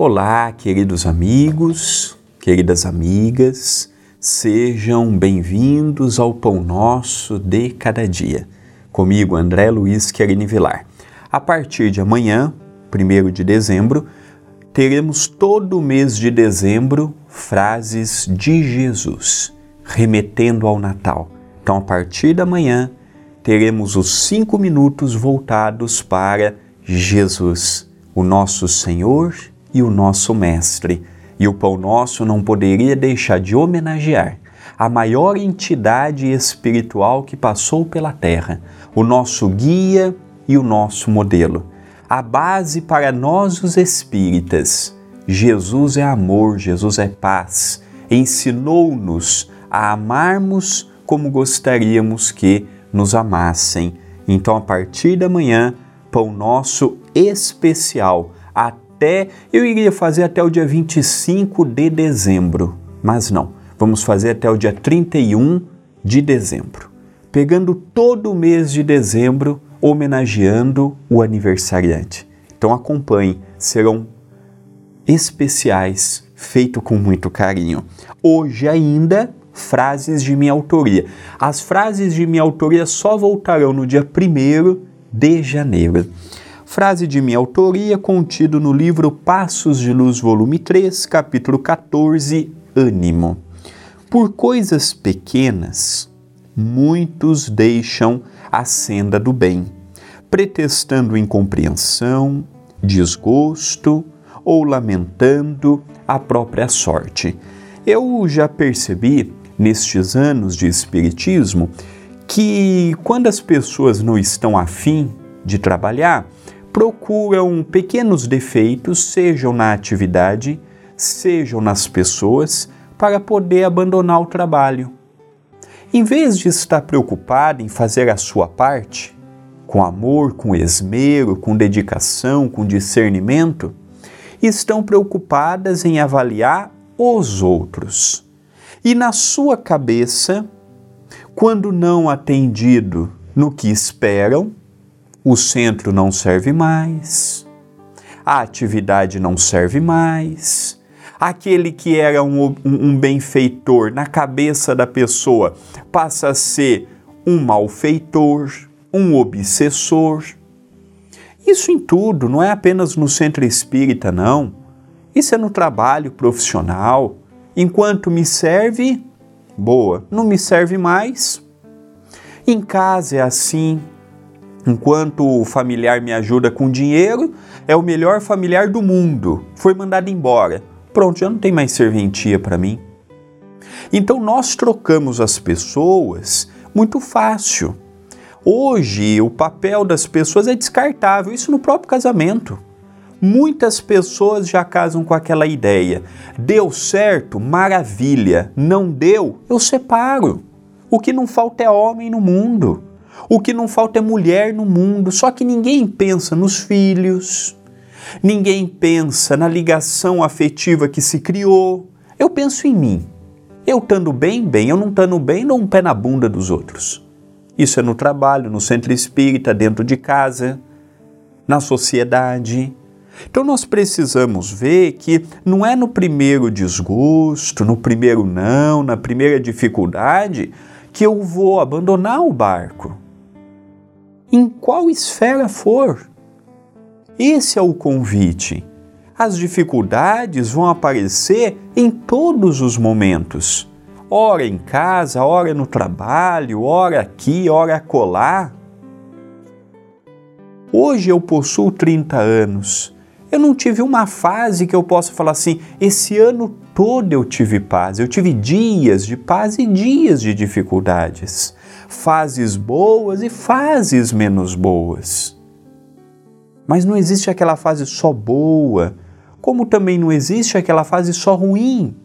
Olá, queridos amigos, queridas amigas, sejam bem-vindos ao Pão Nosso de Cada Dia. Comigo, André Luiz Querini Vilar. A partir de amanhã, 1 de dezembro, teremos todo o mês de dezembro frases de Jesus, remetendo ao Natal. Então, a partir da manhã, teremos os cinco minutos voltados para Jesus, o nosso Senhor e o nosso Mestre. E o Pão Nosso não poderia deixar de homenagear a maior entidade espiritual que passou pela Terra, o nosso guia e o nosso modelo. A base para nós, os espíritas. Jesus é amor, Jesus é paz. Ensinou-nos a amarmos como gostaríamos que nos amassem. Então, a partir da manhã, pão nosso especial até eu iria fazer até o dia 25 de dezembro, mas não. Vamos fazer até o dia 31 de dezembro. Pegando todo o mês de dezembro, homenageando o aniversariante. Então acompanhe, serão especiais, feito com muito carinho. Hoje ainda frases de minha autoria. As frases de minha autoria só voltarão no dia 1 de janeiro. Frase de minha autoria contido no livro Passos de Luz, volume 3, capítulo 14, Ânimo. Por coisas pequenas, muitos deixam a senda do bem, pretextando incompreensão, desgosto ou lamentando a própria sorte. Eu já percebi nestes anos de Espiritismo que quando as pessoas não estão afim de trabalhar, procuram pequenos defeitos, sejam na atividade, sejam nas pessoas, para poder abandonar o trabalho. Em vez de estar preocupado em fazer a sua parte, com amor, com esmero, com dedicação, com discernimento, estão preocupadas em avaliar os outros. E na sua cabeça, quando não atendido no que esperam, o centro não serve mais, a atividade não serve mais, aquele que era um, um, benfeitor na cabeça da pessoa passa a ser um malfeitor, um obsessor. Isso em tudo, não é apenas no centro espírita, não. Isso é no trabalho profissional. Enquanto me serve, boa. Não me serve mais. Em casa é assim, Enquanto o familiar me ajuda com dinheiro, é o melhor familiar do mundo. Foi mandado embora. Pronto, já não tem mais serventia para mim. Então nós trocamos as pessoas muito fácil. Hoje o papel das pessoas é descartável, isso no próprio casamento. Muitas pessoas já casam com aquela ideia: deu certo, maravilha, não deu, eu separo. O que não falta é homem no mundo. O que não falta é mulher no mundo, só que ninguém pensa nos filhos, ninguém pensa na ligação afetiva que se criou. Eu penso em mim. Eu estando bem, bem, eu não estando bem, dou um pé na bunda dos outros. Isso é no trabalho, no centro espírita, dentro de casa, na sociedade. Então nós precisamos ver que não é no primeiro desgosto, no primeiro não, na primeira dificuldade, que eu vou abandonar o barco em qual esfera for. Esse é o convite. As dificuldades vão aparecer em todos os momentos. Ora em casa, ora no trabalho, ora aqui, ora acolá. Hoje eu possuo 30 anos. Eu não tive uma fase que eu possa falar assim, esse ano todo eu tive paz. Eu tive dias de paz e dias de dificuldades fases boas e fases menos boas. Mas não existe aquela fase só boa, como também não existe aquela fase só ruim.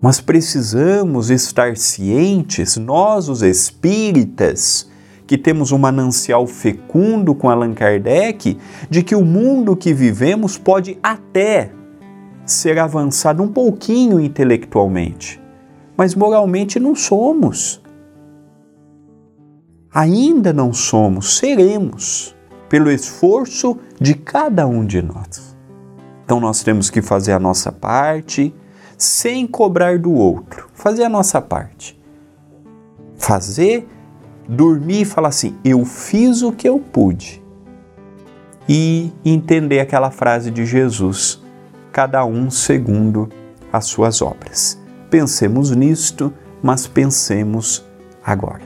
Mas precisamos estar cientes, nós, os espíritas, que temos um manancial fecundo com Allan Kardec, de que o mundo que vivemos pode até ser avançado um pouquinho intelectualmente, mas moralmente não somos. Ainda não somos, seremos, pelo esforço de cada um de nós. Então nós temos que fazer a nossa parte sem cobrar do outro. Fazer a nossa parte. Fazer, dormir e falar assim: eu fiz o que eu pude. E entender aquela frase de Jesus: cada um segundo as suas obras. Pensemos nisto, mas pensemos agora.